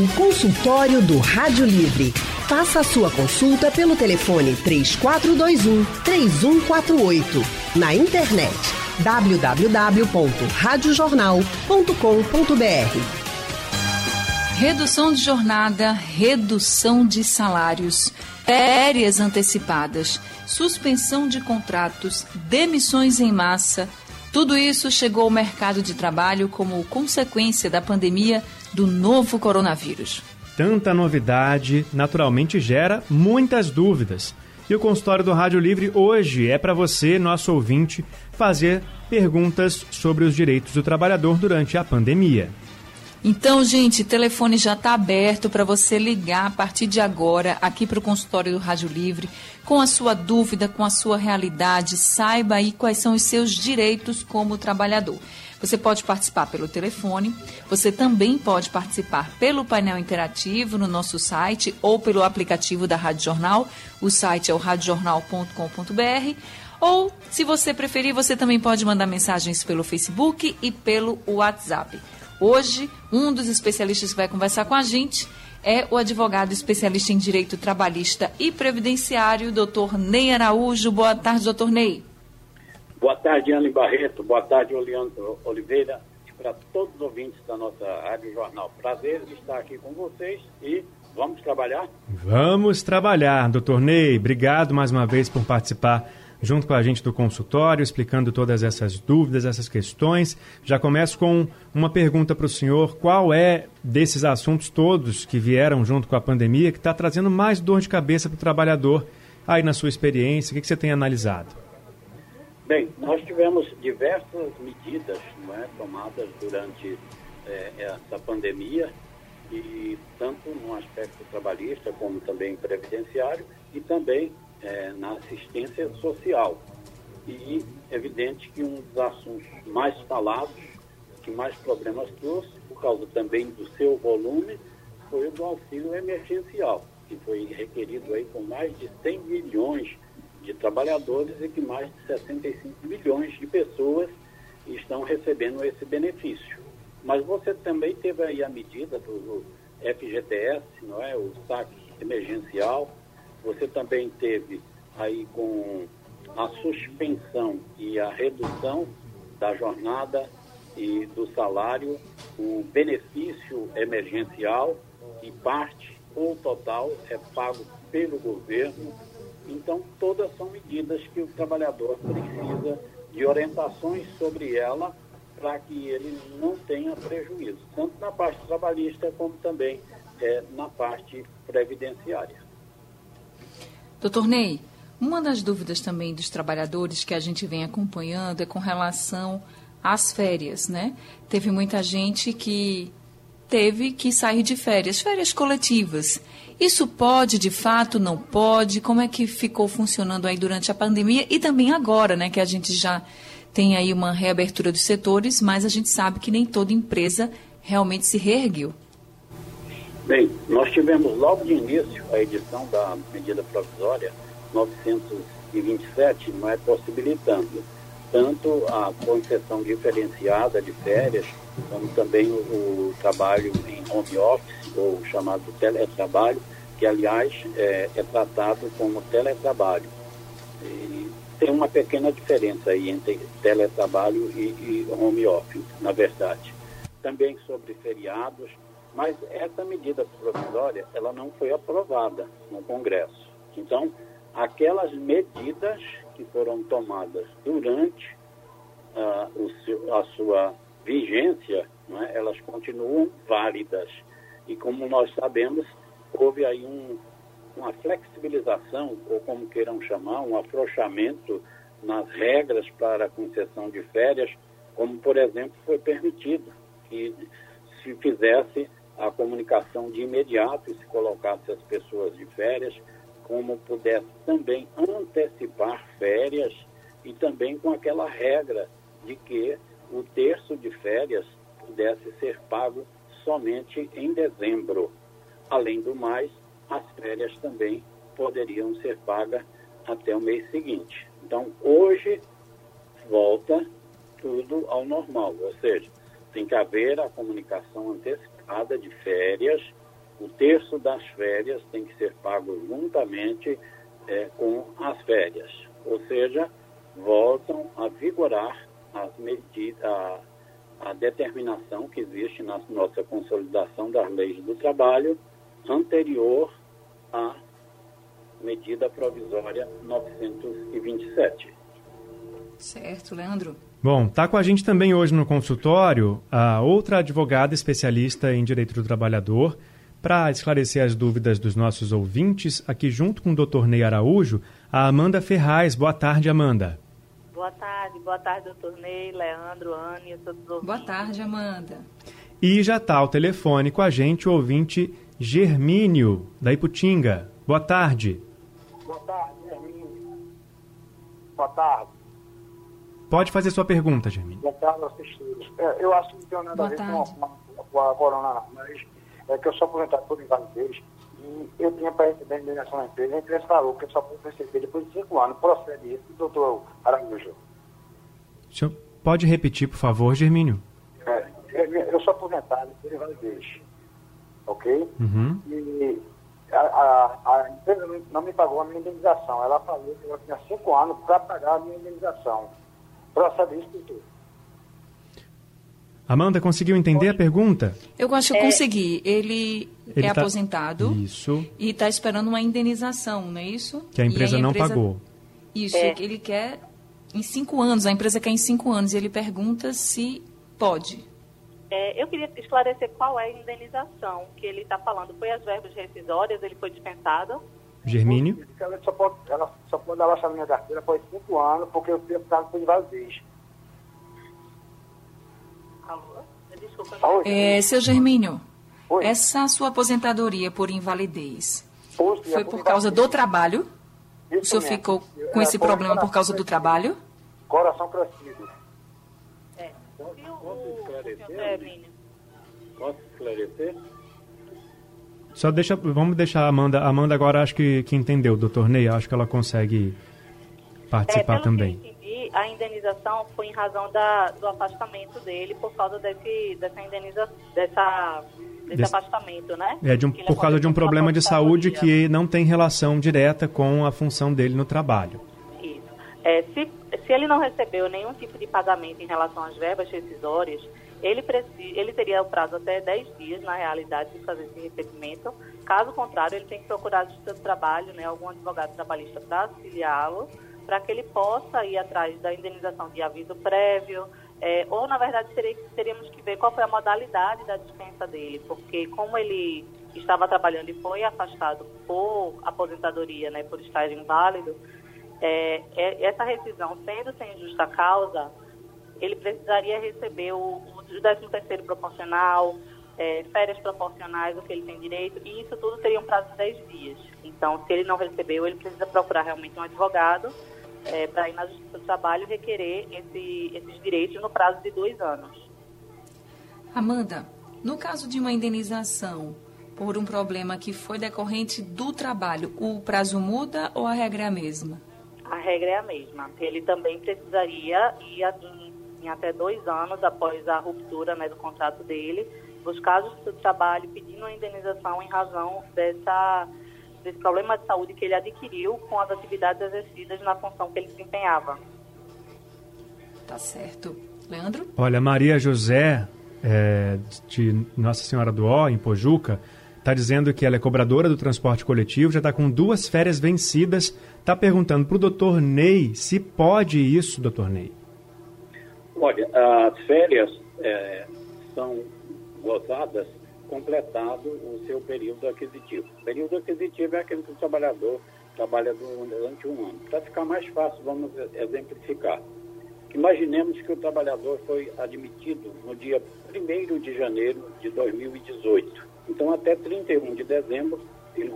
O consultório do Rádio Livre. Faça a sua consulta pelo telefone 3421 3148. Na internet www.radiojornal.com.br. Redução de jornada, redução de salários, férias antecipadas, suspensão de contratos, demissões em massa. Tudo isso chegou ao mercado de trabalho como consequência da pandemia do novo coronavírus. Tanta novidade naturalmente gera muitas dúvidas. E o consultório do Rádio Livre hoje é para você, nosso ouvinte, fazer perguntas sobre os direitos do trabalhador durante a pandemia. Então, gente, o telefone já está aberto para você ligar a partir de agora aqui para o consultório do Rádio Livre com a sua dúvida, com a sua realidade. Saiba aí quais são os seus direitos como trabalhador. Você pode participar pelo telefone, você também pode participar pelo painel interativo no nosso site ou pelo aplicativo da Rádio Jornal. O site é o radiojornal.com.br. Ou, se você preferir, você também pode mandar mensagens pelo Facebook e pelo WhatsApp. Hoje, um dos especialistas que vai conversar com a gente é o advogado especialista em direito trabalhista e previdenciário, doutor Ney Araújo. Boa tarde, doutor Ney. Boa tarde, Ana Barreto. Boa tarde, Oleandro Oliveira. E para todos os ouvintes da nossa Rádio Jornal. Prazer estar aqui com vocês e vamos trabalhar? Vamos trabalhar, doutor Ney. Obrigado mais uma vez por participar junto com a gente do consultório, explicando todas essas dúvidas, essas questões. Já começo com uma pergunta para o senhor: qual é desses assuntos todos que vieram junto com a pandemia que está trazendo mais dor de cabeça para o trabalhador aí na sua experiência? O que, que você tem analisado? Bem, nós tivemos diversas medidas é, tomadas durante é, essa pandemia, e tanto no aspecto trabalhista como também previdenciário e também é, na assistência social. E evidente que um dos assuntos mais falados, que mais problemas trouxe, por causa também do seu volume, foi o do auxílio emergencial, que foi requerido aí com mais de 100 milhões de trabalhadores e que mais de 65 milhões de pessoas estão recebendo esse benefício. Mas você também teve aí a medida do FGTS, não é? O saque emergencial. Você também teve aí com a suspensão e a redução da jornada e do salário, o benefício emergencial e parte ou total é pago pelo governo então, todas são medidas que o trabalhador precisa de orientações sobre ela para que ele não tenha prejuízo, tanto na parte trabalhista como também é, na parte previdenciária. Doutor Ney, uma das dúvidas também dos trabalhadores que a gente vem acompanhando é com relação às férias, né? Teve muita gente que teve que sair de férias, férias coletivas. Isso pode, de fato, não pode? Como é que ficou funcionando aí durante a pandemia e também agora, né, que a gente já tem aí uma reabertura dos setores, mas a gente sabe que nem toda empresa realmente se reergueu. Bem, nós tivemos logo de início a edição da medida provisória 927, não é possibilitando tanto a concessão diferenciada de férias, como também o, o trabalho em home office, ou chamado teletrabalho, que aliás é, é tratado como teletrabalho. E tem uma pequena diferença aí entre teletrabalho e, e home office, na verdade. Também sobre feriados, mas essa medida provisória ela não foi aprovada no Congresso. Então, aquelas medidas que foram tomadas durante uh, o a sua vigência, é, elas continuam válidas. E como nós sabemos, houve aí um, uma flexibilização, ou como queiram chamar, um afrouxamento nas regras para a concessão de férias, como, por exemplo, foi permitido que se fizesse a comunicação de imediato e se colocasse as pessoas de férias, como pudesse também antecipar férias e também com aquela regra de que o terço de férias pudesse ser pago somente em dezembro. Além do mais, as férias também poderiam ser pagas até o mês seguinte. Então, hoje, volta tudo ao normal, ou seja, tem que haver a comunicação antecipada de férias o terço das férias tem que ser pago juntamente é, com as férias. Ou seja, voltam a vigorar as medidas, a, a determinação que existe na nossa consolidação das leis do trabalho anterior à medida provisória 927. Certo, Leandro. Bom, está com a gente também hoje no consultório a outra advogada especialista em direito do trabalhador para esclarecer as dúvidas dos nossos ouvintes, aqui junto com o Dr. Ney Araújo, a Amanda Ferraz. Boa tarde, Amanda. Boa tarde, boa tarde, doutor Ney, Leandro, Anne, todos os Boa tarde, Amanda. E já está ao telefone com a gente o ouvinte Germínio, da Iputinga. Boa tarde. Boa tarde, Germínio. Boa tarde. Pode fazer sua pergunta, Germínio. Boa tarde, assistentes. É, eu acho que não tem nada Boa a ver tarde. com a, com a corona, mas é que eu sou aposentado por invalidez e eu tinha para receber a indenização da empresa. A empresa falou que eu só pude receber depois de cinco anos. Procede isso, doutor Araújo. O senhor pode repetir, por favor, Germínio? É, eu eu sou aposentado por invalidez, ok? Uhum. E a, a, a empresa não, não me pagou a minha indenização. Ela falou que eu tinha cinco anos para pagar a minha indenização. Procede isso, doutor. Amanda, conseguiu entender a pergunta? Eu acho que eu consegui. Ele, Ele é tá- aposentado Isso. e está esperando uma indenização, não é isso? Que a empresa aí não pagou. Isso, É. que ele quer em cinco anos, a empresa quer em cinco anos, e ele pergunta se pode. É, eu queria esclarecer qual é a indenização que ele está falando. Foi as verbas rescisórias, ele foi dispensado? Germínio? Ela só pode, ela só pode abaixar minha carteira após cinco anos, porque eu tenho ficado por invalidez. É, seu Germínio, Oi? essa sua aposentadoria por invalidez foi é por causa do trabalho? O senhor mesmo. ficou com É, esse foi problema por causa do trabalho? Coração crescido. É. E o, Posso esclarecer? Posso esclarecer? Só deixa, vamos deixar a Amanda. A Amanda agora acho que, que entendeu, doutor Ney. Acho que ela consegue participar pelo também. que a indenização foi em razão da, do afastamento dele por causa desse, dessa indenização, dessa, desse afastamento, né? É de um, por causa de um problema de saúde que não tem relação direta com a função dele no trabalho. Isso. É, se, se ele não recebeu nenhum tipo de pagamento em relação às verbas rescisórias, ele, preci, ele teria o prazo até 10 dias, na realidade, de fazer esse recebimento. Caso contrário, ele tem que procurar a do Trabalho, né, algum advogado trabalhista para auxiliá-lo, para que ele possa ir atrás da indenização de aviso prévio, é, ou, na verdade, teríamos que ver qual foi a modalidade da dispensa dele, porque como ele estava trabalhando e foi afastado por aposentadoria, né, por estágio inválido, é, é- essa rescisão sendo sem justa causa, ele precisaria receber o, o 13º proporcional, é, férias proporcionais, o que ele tem direito, e isso tudo teria um prazo de 10 dias. Então, se ele não recebeu, ele precisa procurar realmente um advogado para ir na Justiça do Trabalho requerer esse- esses direitos no prazo de dois anos. Amanda, no caso de uma indenização por um problema que foi decorrente do trabalho, o prazo muda ou a regra é a mesma? A regra é a mesma. Ele também precisaria ir em, em até dois anos após a ruptura né, do contrato dele, a Justiça do Trabalho pedindo uma indenização em razão dessa, desse problema de saúde que ele adquiriu com as atividades exercidas na função que ele desempenhava. Tá certo. Leandro? Olha, Maria José, é, de Nossa Senhora do Ó, em Pojuca, está dizendo que ela é cobradora do transporte coletivo, já está com duas férias vencidas. Está perguntando para o doutor Ney se pode isso, doutor Ney. Olha, as férias eh, são gozadas completado o seu período aquisitivo. O período aquisitivo é aquele que o trabalhador trabalha durante um ano. Para ficar mais fácil, vamos exemplificar. Imaginemos que o trabalhador foi admitido no dia 1 de janeiro de 2018. Então, até 31 de dezembro, ele,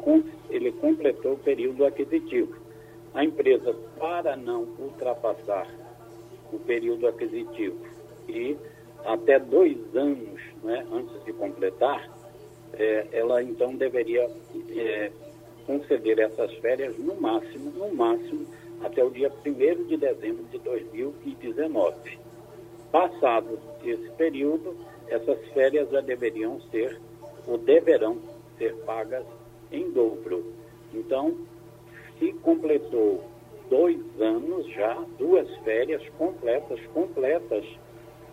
ele completou o período aquisitivo. A empresa, para não ultrapassar o período aquisitivo e até dois anos né, antes de completar, é, ela então deveria é, conceder essas férias no máximo, no máximo, até o dia 1 de dezembro de 2019. Passado esse período, essas férias já deveriam ser, ou deverão ser pagas em dobro. Então, se completou dois anos já, duas férias completas, completas,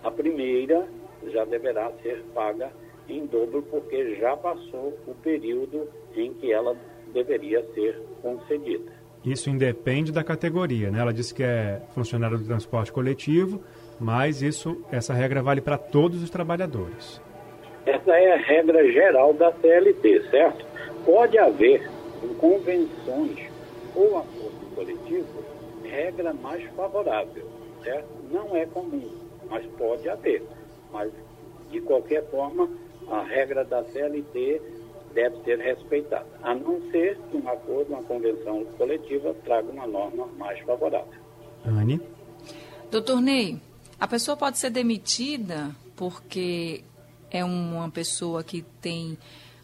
a primeira já deverá ser paga em dobro, porque já passou o período em que ela deveria ser concedida. Isso independe da categoria, né? Ela disse que é funcionário do transporte coletivo, mas isso, essa regra vale para todos os trabalhadores. Essa é a regra geral da CLT, certo? Pode haver convenções ou coletivo regra mais favorável, certo? Não é comum, mas pode haver. Mas, de qualquer forma, a regra da CLT deve ser respeitada, a não ser que um acordo, uma convenção coletiva traga uma norma mais favorável. Anne? Doutor Ney, a pessoa pode ser demitida porque é uma pessoa que tem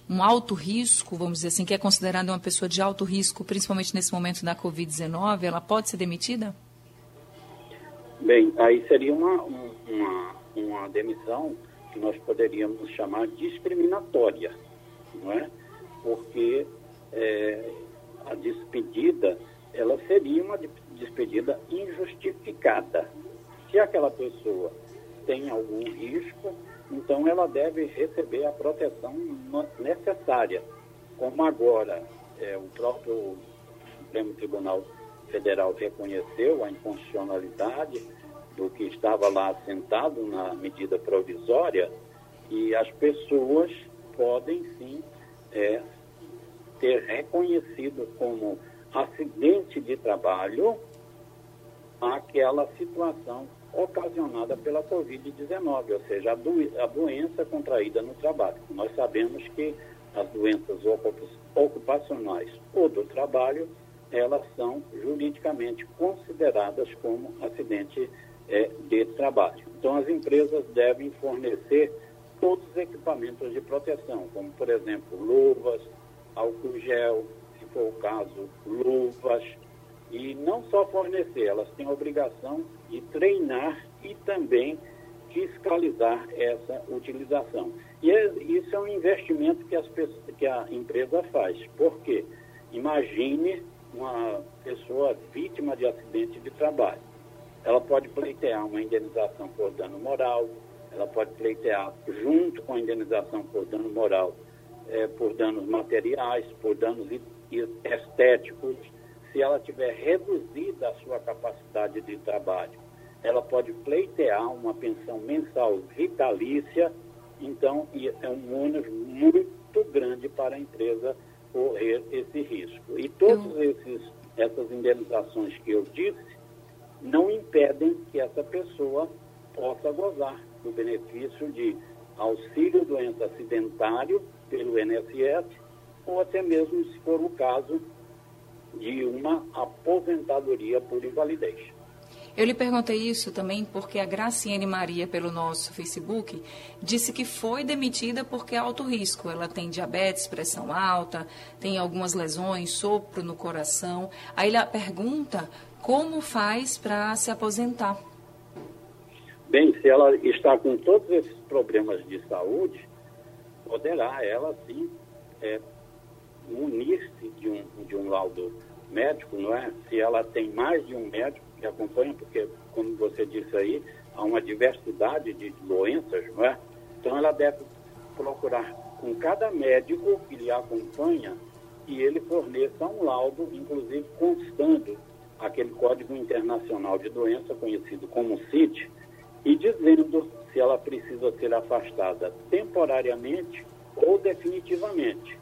um alto risco, vamos dizer assim, que é considerada uma pessoa de alto risco, principalmente nesse momento da Covid-19, ela pode ser demitida? Bem, aí seria uma, uma, uma demissão que nós poderíamos chamar discriminatória, não é? Porque é, a despedida, ela seria uma despedida injustificada. Se aquela pessoa tem algum risco, então ela deve receber a proteção necessária. Como agora é, o próprio Supremo Tribunal Federal reconheceu a inconstitucionalidade do que estava lá assentado na medida provisória, e as pessoas podem sim é, ter reconhecido como acidente de trabalho aquela situação ocasionada pela Covid-19, ou seja, a, do, a, doença contraída no trabalho. Nós sabemos que as doenças ocupacionais ou do trabalho, elas são juridicamente consideradas como acidente é, de trabalho. Então, as empresas devem fornecer todos os equipamentos de proteção, como, por exemplo, luvas, álcool gel, se for o caso, luvas, e não só fornecer, elas têm a obrigação de treinar e também fiscalizar essa utilização. E é, isso é um investimento que, as, que a empresa faz. Por quê? Imagine uma pessoa vítima de acidente de trabalho. Ela pode pleitear uma indenização por dano moral, ela pode pleitear, junto com a indenização por dano moral, é, por danos materiais, por danos estéticos, se ela tiver reduzida a sua capacidade de trabalho, ela pode pleitear uma pensão mensal vitalícia, então é um ônus muito grande para a empresa correr esse risco. E todas essas indenizações que eu disse não impedem que essa pessoa possa gozar do benefício de auxílio doença acidentário pelo INSS ou até mesmo, se for o caso, de uma aposentadoria por invalidez. Eu lhe perguntei isso também porque a Graciane Maria, pelo nosso Facebook, disse que foi demitida porque é alto risco. Ela tem diabetes, pressão alta, tem algumas lesões, sopro no coração. Aí ela pergunta como faz para se aposentar. Bem, se ela está com todos esses problemas de saúde, poderá ela sim é, munir-se de um, de um laudo médico, não é? Se ela tem mais de um médico que acompanha, porque, como você disse aí, há uma diversidade de doenças, não é? Então, ela deve procurar com cada médico que lhe acompanha e ele forneça um laudo, inclusive constando aquele Código Internacional de Doença, conhecido como CIT, e dizendo se ela precisa ser afastada temporariamente ou definitivamente.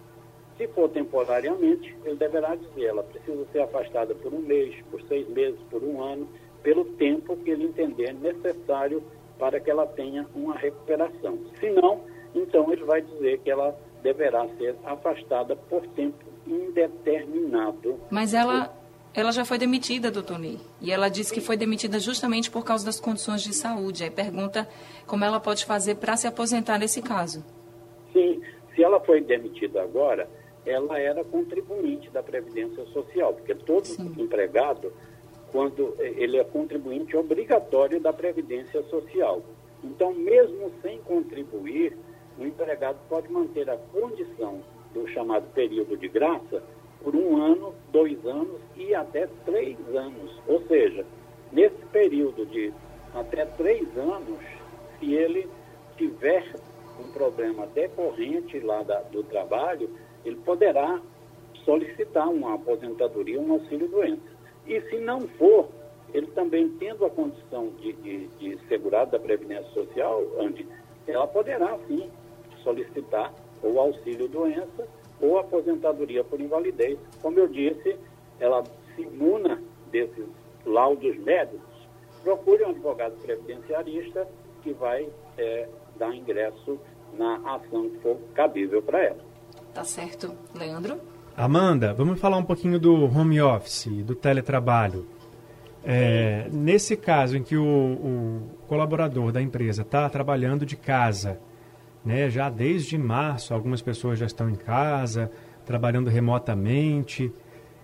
Se for temporariamente, ele deverá dizer, ela precisa ser afastada por um mês, por seis meses, por um ano, pelo tempo que ele entender necessário para que ela tenha uma recuperação. Se não, então ele vai dizer que ela deverá ser afastada por tempo indeterminado. Mas ela, ela já foi demitida, doutor Ney. E ela disse que foi demitida justamente por causa das condições de saúde. Aí pergunta como ela pode fazer para se aposentar nesse caso. Sim, se ela foi demitida agora, ela era contribuinte da Previdência Social, porque todo Sim. empregado, quando ele é contribuinte obrigatório da Previdência Social. Então, mesmo sem contribuir, o empregado pode manter a condição do chamado período de graça por um ano, dois anos e até três anos. Ou seja, nesse período de até três anos, se ele tiver um problema decorrente lá da, do trabalho, ele poderá solicitar uma aposentadoria, um auxílio-doença. E se não for, ele também tendo a condição de, de, de segurado da Previdência Social, Andy, ela poderá sim solicitar ou auxílio-doença ou aposentadoria por invalidez. Como eu disse, ela se imuna desses laudos médicos, procure um advogado previdenciarista que vai é, dar ingresso na ação que for cabível para ela. Tá certo. Leandro? Amanda, vamos falar um pouquinho do home office, do teletrabalho. É, nesse caso em que o, o colaborador da empresa está trabalhando de casa, né, já desde março, algumas pessoas já estão em casa, trabalhando remotamente.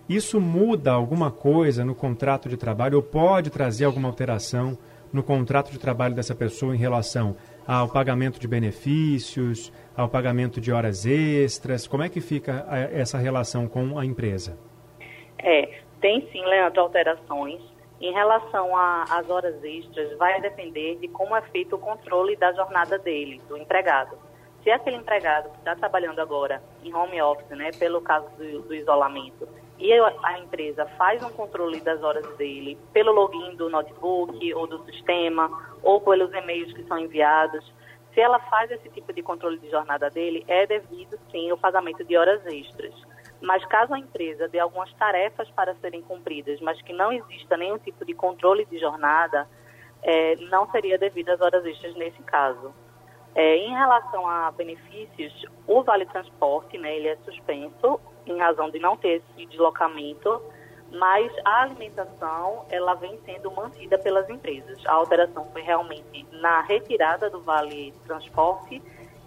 Isso muda alguma coisa no contrato de trabalho ou pode trazer alguma alteração no contrato de trabalho dessa pessoa em relação ao pagamento de benefícios, ao pagamento de horas extras? Como é que fica essa relação com a empresa? É, tem sim, Leandro, alterações. Em relação às horas extras, vai depender de como é feito o controle da jornada dele, do empregado. Se aquele empregado que está trabalhando agora em home office, né, pelo caso do, do isolamento, e a empresa faz um controle das horas dele pelo login do notebook ou do sistema ou pelos e-mails que são enviados, se ela faz esse tipo de controle de jornada dele, é devido sim o pagamento de horas extras. Mas caso a empresa dê algumas tarefas para serem cumpridas, mas que não exista nenhum tipo de controle de jornada, é, não seria devido às horas extras nesse caso. É, em relação a benefícios, o Vale Transporte, né, ele é suspenso em razão de não ter esse deslocamento, mas a alimentação ela vem sendo mantida pelas empresas. A alteração foi realmente na retirada do Vale Transporte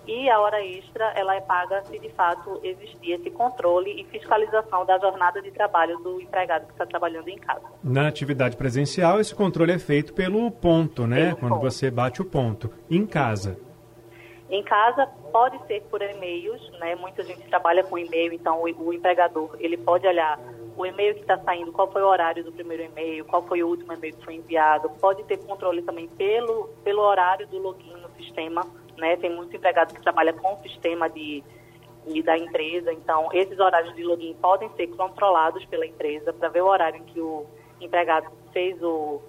e a hora extra ela é paga se de fato existir esse controle e fiscalização da jornada de trabalho do empregado que está trabalhando em casa. Na atividade presencial, esse controle é feito pelo ponto, né? Pelo Quando ponto. você bate o ponto. Em casa. Em casa pode ser por e-mails, né? Muita gente trabalha com e-mail, então o, o empregador ele pode olhar o e-mail que está saindo, qual foi o horário do primeiro e-mail, qual foi o último e-mail que foi enviado. Pode ter controle também pelo, pelo horário do login no sistema, né? Tem muitos empregados que trabalham com o sistema de, de da empresa, então esses horários de login podem ser controlados pela empresa para ver o horário em que o empregado fez o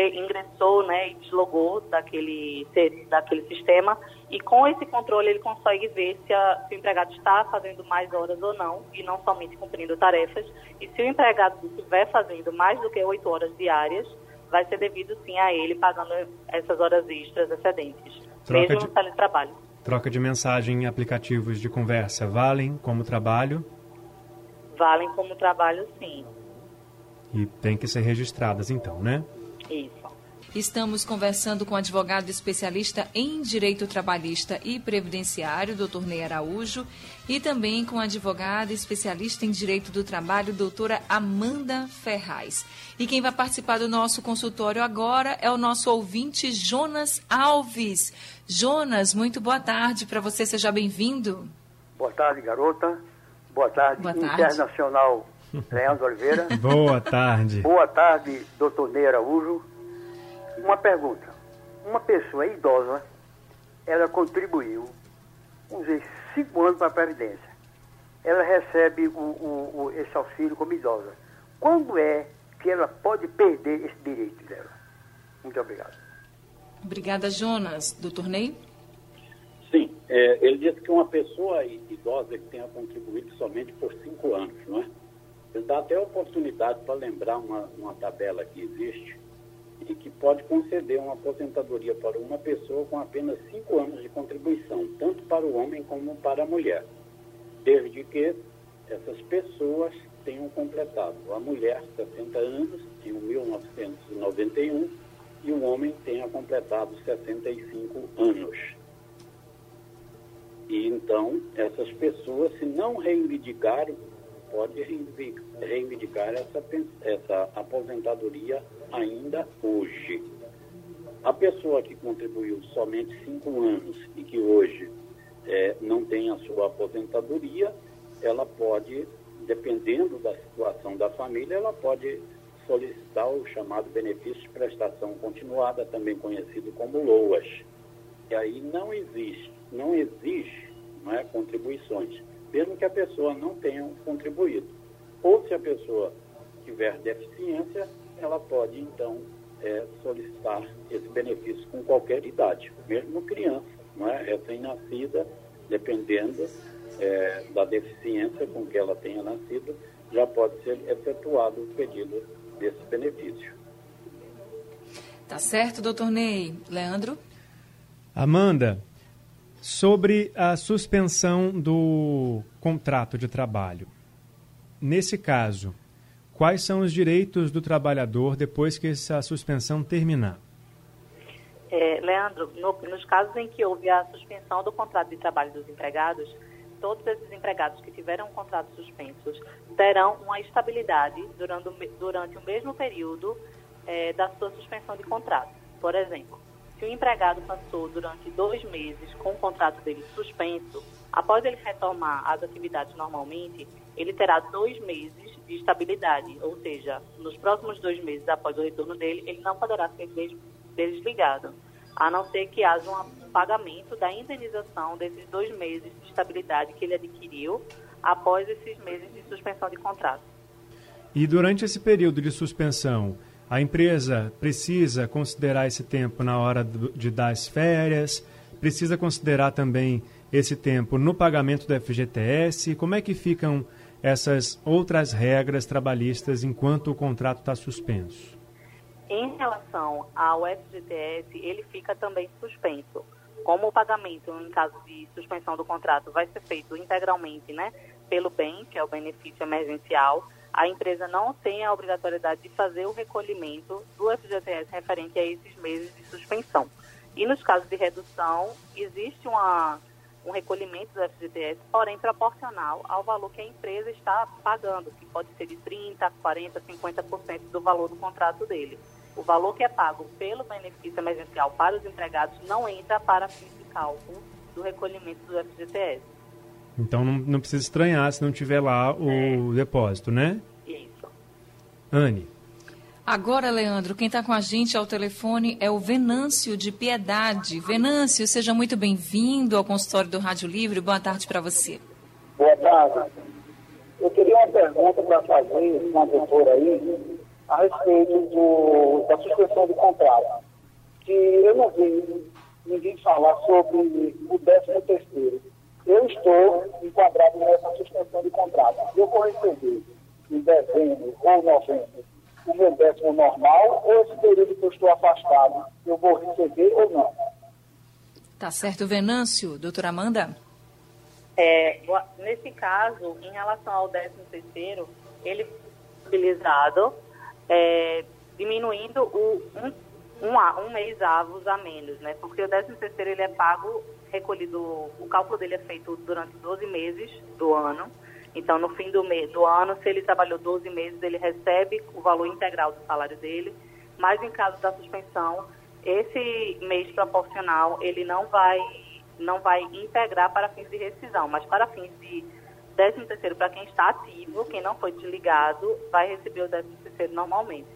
ingressou né, e deslogou daquele, daquele sistema e com esse controle ele consegue ver se, a, se, o empregado está fazendo mais horas ou não e não somente cumprindo tarefas. E se o empregado estiver fazendo mais do que oito horas diárias, vai ser devido sim a ele pagando essas horas extras excedentes, troca mesmo de, no teletrabalho. Troca de mensagem em aplicativos de conversa valem como trabalho? Valem como trabalho, sim. E tem que ser registradas então, né? Isso. Estamos conversando com o advogado especialista em direito trabalhista e previdenciário, doutor Ney Araújo, e também com a advogada especialista em direito do trabalho, doutora Amanda Ferraz. E quem vai participar do nosso consultório agora é o nosso ouvinte Jonas Alves. Jonas, muito boa tarde para você, seja bem-vindo. Boa tarde, garota. Boa tarde, boa tarde. Internacional Leandro Oliveira. Boa tarde. Boa tarde, doutor Ney Araújo. Uma pergunta. Uma pessoa idosa, ela contribuiu, vamos dizer, cinco anos para a Previdência. Ela recebe o, o, o, esse auxílio como idosa. Quando é que ela pode perder esse direito dela? Muito obrigado. Obrigada, Jonas. Doutor Ney? Sim, é, ele disse que uma pessoa idosa que tenha contribuído somente por cinco anos, não é? Ele dá até oportunidade para lembrar uma, uma tabela que existe e que pode conceder uma aposentadoria para uma pessoa com apenas cinco anos de contribuição, tanto para o homem como para a mulher, desde que essas pessoas tenham completado. A mulher, 60 anos, em 1991, e o homem tenha completado 65 anos. E então, essas pessoas, se não reivindicaram pode reivindicar essa, essa aposentadoria ainda hoje. A pessoa que contribuiu somente cinco anos e que hoje é, não tem a sua aposentadoria, ela pode, dependendo da situação da família, ela pode solicitar o chamado benefício de prestação continuada, também conhecido como LOAS. E aí não existe, não exige não é, contribuições, mesmo que a pessoa não tenha contribuído. Ou se a pessoa tiver deficiência, ela pode então é, solicitar esse benefício com qualquer idade, mesmo criança, não é? recém-nascida, dependendo é, da deficiência com que ela tenha nascido, já pode ser efetuado o pedido desse benefício. Tá certo, doutor Ney. Leandro? Amanda, sobre a suspensão do contrato de trabalho. Nesse caso, quais são os direitos do trabalhador depois que essa suspensão terminar? É, Leandro, no, nos casos em que houve a suspensão do contrato de trabalho dos empregados, todos esses empregados que tiveram contratos suspensos terão uma estabilidade durante, durante o mesmo período é, da sua suspensão de contrato. Por exemplo, se o empregado passou durante dois meses com o contrato dele suspenso, após ele retomar as atividades normalmente, ele terá dois meses de estabilidade, ou seja, nos próximos dois meses após o retorno dele, ele não poderá ser desligado, a não ser que haja um pagamento da indenização desses dois meses de estabilidade que ele adquiriu após esses meses de suspensão de contrato. E durante esse período de suspensão, a empresa precisa considerar esse tempo na hora de dar as férias, precisa considerar também esse tempo no pagamento do FGTS. Como é que ficam essas outras regras trabalhistas enquanto o contrato está suspenso? Em relação ao FGTS, ele fica também suspenso. Como o pagamento, em caso de suspensão do contrato, vai ser feito integralmente né, pelo BEM, que é o benefício emergencial, a empresa não tem a obrigatoriedade de fazer o recolhimento do FGTS referente a esses meses de suspensão. E nos casos de redução, existe uma, um recolhimento do FGTS, porém proporcional ao valor que a empresa está pagando, que pode ser de 30%, 40%, 50% do valor do contrato dele. O valor que é pago pelo benefício emergencial para os empregados não entra para cálculo do recolhimento do FGTS. Então não, não precisa estranhar se não tiver lá o é. depósito, né? Isso. Anne. Agora, Leandro, quem está com a gente ao telefone é o Venâncio de Piedade. Venâncio, seja muito bem-vindo ao consultório do Rádio Livre. Boa tarde para você. Boa tarde. Eu queria uma pergunta para fazer com a doutora aí a respeito do, da suspensão do contrato. Que eu não vi ninguém falar sobre o 13 terceiro eu estou enquadrado nessa suspensão de contrato. Eu vou receber em dezembro ou novembro o meu décimo normal ou esse período que eu estou afastado, eu vou receber ou não. Tá certo, Venâncio. Doutora Amanda? É, nesse caso, em relação ao décimo terceiro, ele foi utilizado é, diminuindo o, um, um, um mês avos a menos, né? Porque o décimo terceiro ele é pago recolhido, o cálculo dele é feito durante 12 meses do ano. Então, no fim do, mês, do ano, se ele trabalhou 12 meses, ele recebe o valor integral do salário dele. Mas em caso da suspensão, esse mês proporcional, ele não vai, não vai integrar para fins de rescisão, mas para fins de 13 terceiro para quem está ativo, quem não foi desligado, vai receber o 13 terceiro normalmente.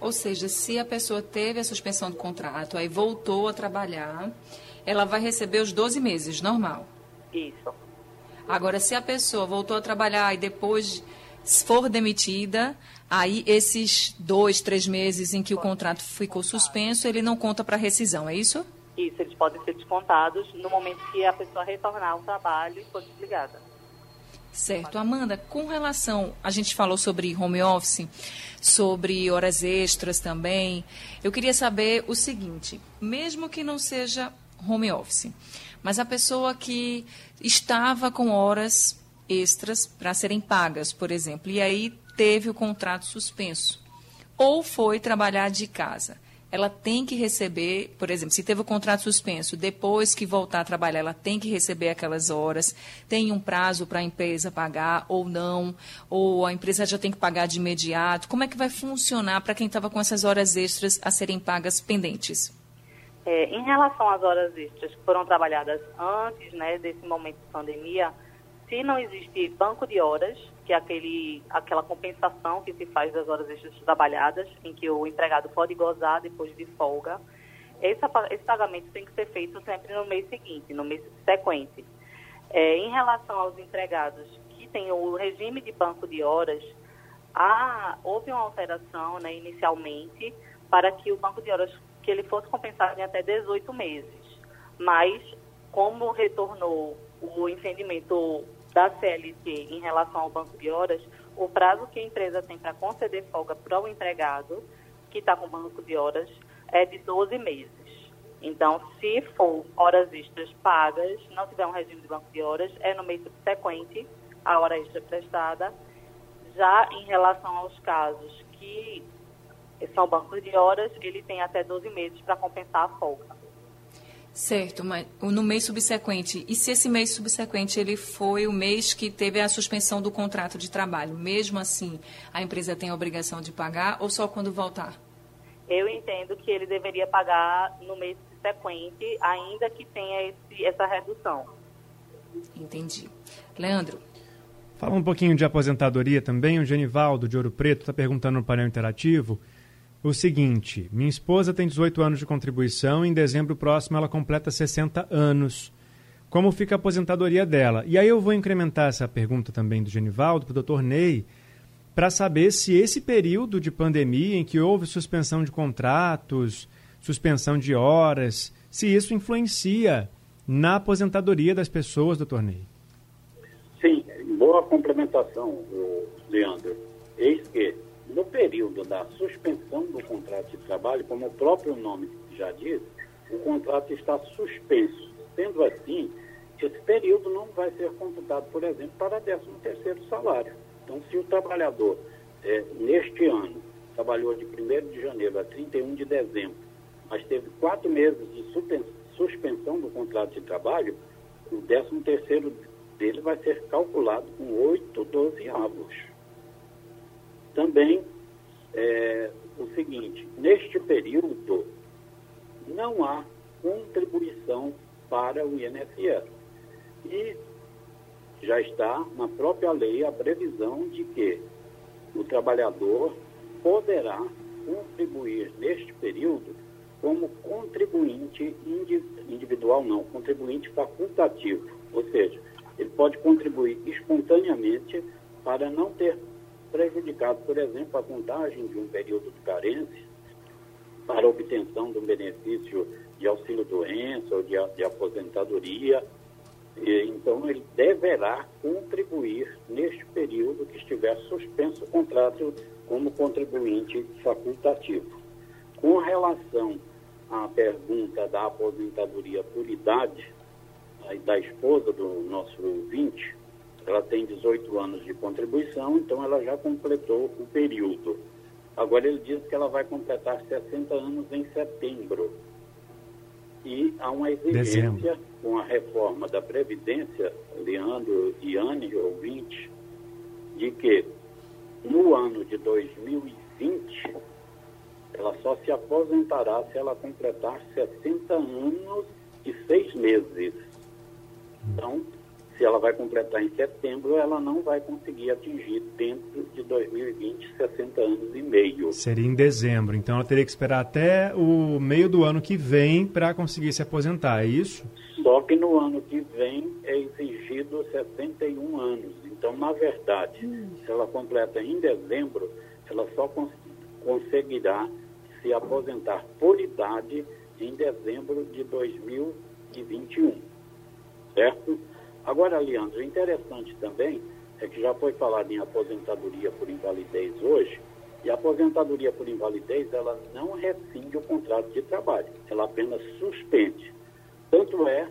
Ou seja, se a pessoa teve a suspensão do contrato, aí voltou a trabalhar, ela vai receber os 12 meses, normal. Isso. Agora, se a pessoa voltou a trabalhar e depois for demitida, aí esses dois, três meses em que o contrato ficou suspenso, ele não conta para rescisão, é isso? Isso, eles podem ser descontados no momento que a pessoa retornar ao trabalho e for desligada. Certo. Amanda, com relação, a gente falou sobre home office, sobre horas extras também. Eu queria saber o seguinte: mesmo que não seja home office. Mas a pessoa que estava com horas extras para serem pagas, por exemplo, e aí teve o contrato suspenso, ou foi trabalhar de casa. Ela tem que receber, por exemplo, se teve o contrato suspenso, depois que voltar a trabalhar, ela tem que receber aquelas horas. Tem um prazo para a empresa pagar ou não, ou a empresa já tem que pagar de imediato. Como é que vai funcionar para quem estava com essas horas extras a serem pagas pendentes? É, em relação às horas extras que foram trabalhadas antes né, desse momento de pandemia, se não existe banco de horas, que é aquele, aquela compensação que se faz das horas extras trabalhadas, em que o empregado pode gozar depois de folga, esse, esse pagamento tem que ser feito sempre no mês seguinte, no mês subsequente. É, em relação aos empregados que têm o regime de banco de horas, há, houve uma alteração né, inicialmente para que o banco de horas que ele fosse compensado em até 18 meses. Mas, como retornou o entendimento da CLT em relação ao banco de horas, o prazo que a empresa tem para conceder folga para o empregado que está com banco de horas é de 12 meses. Então, se for horas extras pagas, não tiver um regime de banco de horas, é no mês subsequente a hora extra prestada. Já em relação aos casos que são bancos de horas, ele tem até 12 meses para compensar a folga. Certo, mas no mês subsequente, e se esse mês subsequente ele foi o mês que teve a suspensão do contrato de trabalho, mesmo assim a empresa tem a obrigação de pagar ou só quando voltar? Eu entendo que ele deveria pagar no mês subsequente, ainda que tenha esse, essa redução. Entendi. Leandro. Fala um pouquinho de aposentadoria também. O Genivaldo de Ouro Preto está perguntando no painel interativo o seguinte: minha esposa tem 18 anos de contribuição em dezembro próximo ela completa 60 anos. Como fica a aposentadoria dela? E aí eu vou incrementar essa pergunta também do Genivaldo para o doutor Ney, para saber se esse período de pandemia em que houve suspensão de contratos, suspensão de horas, se isso influencia na aposentadoria das pessoas, doutor Ney. Sim, boa complementação, Leandro. Eis que no período da suspensão do contrato de trabalho, como o próprio nome já diz, o contrato está suspenso. Sendo assim, esse período não vai ser computado, por exemplo, para 13 terceiro salário. Então, se o trabalhador, é, neste ano, trabalhou de 1 de janeiro a 31 de dezembro, mas teve quatro meses de suspensão do contrato de trabalho, o 13 terceiro dele vai ser calculado com oito dozeavos. Também é, o seguinte, neste período não há contribuição para o INSS. E já está na própria lei a previsão de que o trabalhador poderá contribuir neste período como contribuinte individual, não, contribuinte facultativo. Ou seja, ele pode contribuir espontaneamente para não ter prejudicado, por exemplo, a contagem de um período de carência para obtenção de um benefício de auxílio-doença ou de, de aposentadoria. E, então, ele deverá contribuir neste período que estiver suspenso o contrato como contribuinte facultativo. Com relação à pergunta da aposentadoria por idade, da esposa do nosso ouvinte, ela tem 18 anos de contribuição, então ela já completou o período. Agora ele diz que ela vai completar 60 anos em setembro. E há uma exigência Dezembro. com a reforma da Previdência, Leandro e Anne, ouvinte, de que no ano de 2020 ela só se aposentará se ela completar 60 anos e seis meses. Então, se ela vai completar em setembro, ela não vai conseguir atingir dentro de 2020 60 anos e meio. Seria em dezembro, então ela teria que esperar até o meio do ano que vem para conseguir se aposentar, é isso? Só que no ano que vem é exigido 61 anos. Então, na verdade, hum. se ela completa em dezembro, ela só cons conseguirá se aposentar por idade em dezembro de 2021. Certo? Agora, Leandro, interessante também é que já foi falado em aposentadoria por invalidez hoje, e a aposentadoria por invalidez, ela não rescinde o contrato de trabalho, ela apenas suspende. Tanto é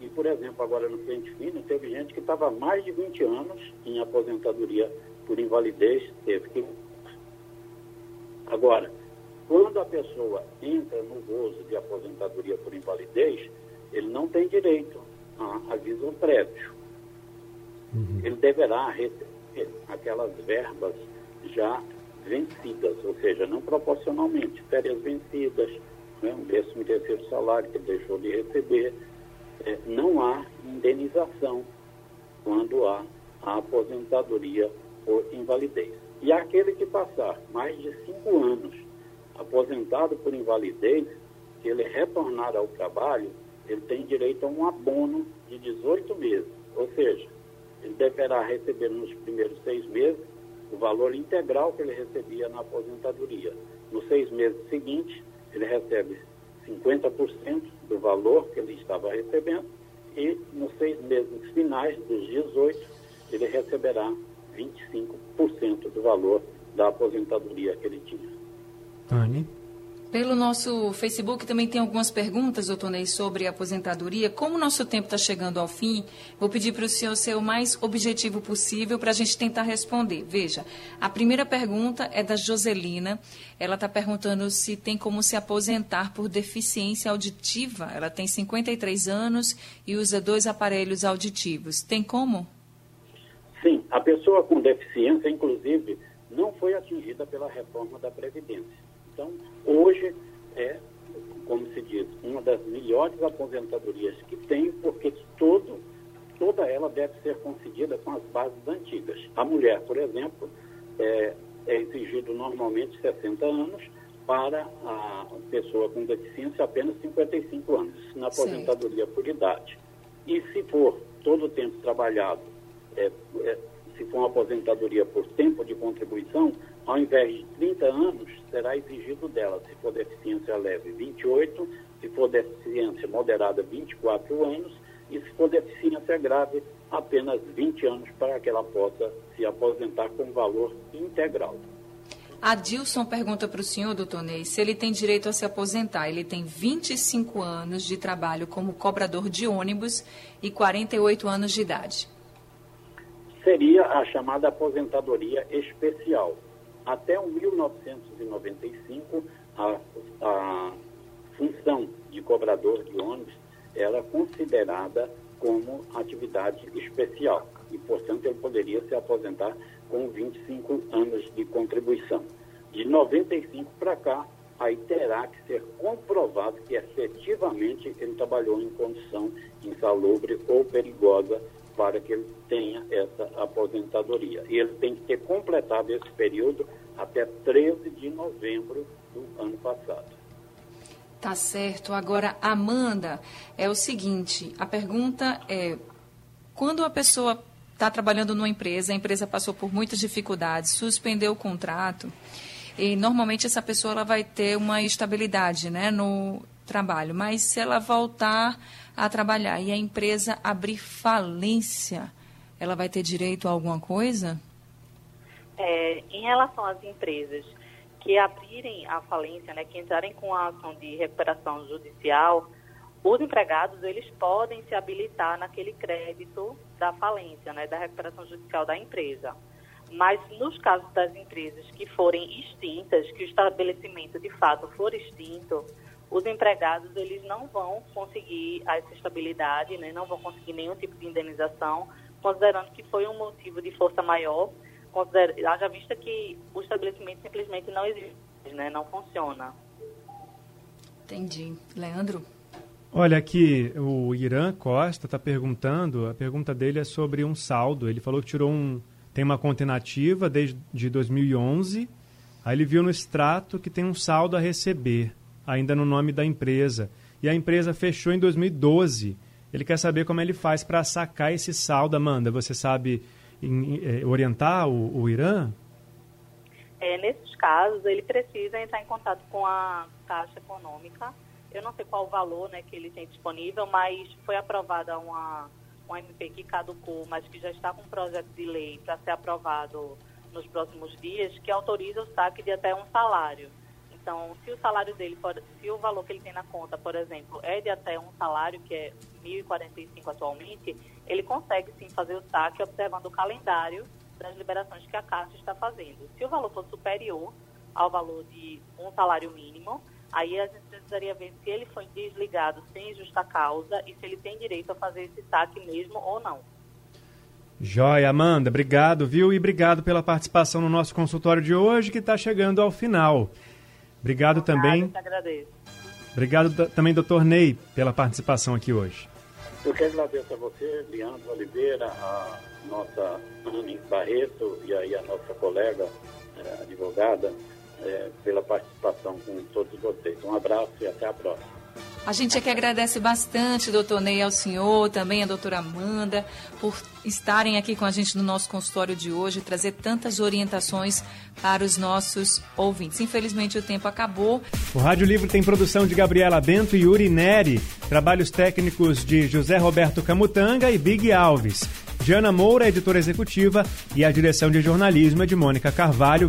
que, por exemplo, agora no Pente Fino, teve gente que estava mais de 20 anos em aposentadoria por invalidez, teve que. Agora, quando a pessoa entra no gozo de aposentadoria por invalidez, ele não tem direito a aviso prévio. Uhum. Ele deverá receber aquelas verbas já vencidas, ou seja, não proporcionalmente, férias vencidas, né, um décimo terceiro salário que ele deixou de receber, é, não há indenização quando há a aposentadoria por invalidez. E aquele que passar mais de cinco anos aposentado por invalidez, se ele retornar ao trabalho, ele tem direito a um abono de 18 meses. Ou seja, ele deverá receber nos primeiros seis meses o valor integral que ele recebia na aposentadoria. Nos seis meses seguintes, ele recebe 50% do valor que ele estava recebendo e nos seis meses finais, dos 18, ele receberá 25% do valor da aposentadoria que ele tinha. Anne? Pelo nosso Facebook também tem algumas perguntas, doutor Ney, sobre a aposentadoria. Como o nosso tempo está chegando ao fim, vou pedir para o senhor ser o mais objetivo possível para a gente tentar responder. Veja, a primeira pergunta é da Joselina. Ela está perguntando se tem como se aposentar por deficiência auditiva. Ela tem 53 anos e usa dois aparelhos auditivos. Tem como? Sim, a pessoa com deficiência, inclusive, não foi atingida pela reforma da Previdência. Então, hoje é, como se diz, uma das melhores aposentadorias que tem, porque todo, toda ela deve ser concedida com as bases antigas. A mulher, por exemplo, é, é exigido normalmente 60 anos, para a pessoa com deficiência apenas 55 anos, na aposentadoria por idade. E se for todo o tempo trabalhado, é, é, se for uma aposentadoria por tempo de contribuição, ao invés de 30 anos, será exigido dela, se for deficiência leve, 28, se for deficiência moderada, 24 anos, e se for deficiência grave, apenas 20 anos para que ela possa se aposentar com valor integral. A Dilson pergunta para o senhor, doutor Ney, se ele tem direito a se aposentar. Ele tem 25 anos de trabalho como cobrador de ônibus e 48 anos de idade. Seria a chamada aposentadoria especial até o 1995, a, a função de cobrador de ônibus era considerada como atividade especial e, portanto, ele poderia se aposentar com 25 anos de contribuição. De 95 para cá, aí terá que ser comprovado que efetivamente ele trabalhou em condição insalubre ou perigosa para que ele tenha essa aposentadoria. E ele tem que ter completado esse período até 13 de novembro do ano passado. Tá certo. Agora, Amanda, é o seguinte: a pergunta é: quando a pessoa está trabalhando numa empresa, a empresa passou por muitas dificuldades, suspendeu o contrato, e normalmente essa pessoa ela vai ter uma estabilidade né, no trabalho, mas se ela voltar a trabalhar e a empresa abrir falência, ela vai ter direito a alguma coisa? É, em relação às empresas que abrirem a falência, né, que entrarem com a ação de recuperação judicial, os empregados eles podem se habilitar naquele crédito da falência, né, da recuperação judicial da empresa. Mas nos casos das empresas que forem extintas, que o estabelecimento de fato for extinto, os empregados eles não vão conseguir essa estabilidade, né, não vão conseguir nenhum tipo de indenização, considerando que foi um motivo de força maior, haja vista que o estabelecimento simplesmente não existe, né, não funciona. Entendi. Leandro? Olha aqui, o Irã Costa está perguntando, a pergunta dele é sobre um saldo. Ele falou que tirou um, tem uma conta inativa desde 2011, aí ele viu no extrato que tem um saldo a receber ainda no nome da empresa. E a empresa fechou em 2012. Ele quer saber como ele faz para sacar esse saldo, Amanda. Você sabe em, é, orientar o, o Irã? É, nesses casos, ele precisa entrar em contato com a Caixa Econômica. Eu não sei qual o valor né, que ele tem disponível, mas foi aprovada uma, uma MP que caducou, mas que já está com um projeto de lei para ser aprovado nos próximos dias, que autoriza o saque de até um salário. Então, se o salário dele, se o valor que ele tem na conta, por exemplo, é de até um salário, que é 1.045 atualmente, ele consegue sim fazer o saque observando o calendário das liberações que a Caixa está fazendo. Se o valor for superior ao valor de um salário mínimo, aí a gente precisaria ver se ele foi desligado sem justa causa e se ele tem direito a fazer esse saque mesmo ou não. Joia, Amanda, obrigado, viu? E obrigado pela participação no nosso consultório de hoje, que está chegando ao final. Obrigado também. Eu agradeço. Obrigado também, doutor Ney, pela participação aqui hoje. Eu quero agradecer a você, Leandro Oliveira, a nossa Anne Barreto e aí a nossa colega eh, advogada eh, pela participação com todos vocês. Um abraço e até a próxima. A gente é que agradece bastante, doutor Ney, ao senhor, também a doutora Amanda, por estarem aqui com a gente no nosso consultório de hoje, trazer tantas orientações para os nossos ouvintes. Infelizmente o tempo acabou. O Rádio Livre tem produção de Gabriela Bento e Yuri Neri, trabalhos técnicos de José Roberto Camutanga e Big Alves. Diana Moura, editora executiva, e a direção de jornalismo é de Mônica Carvalho.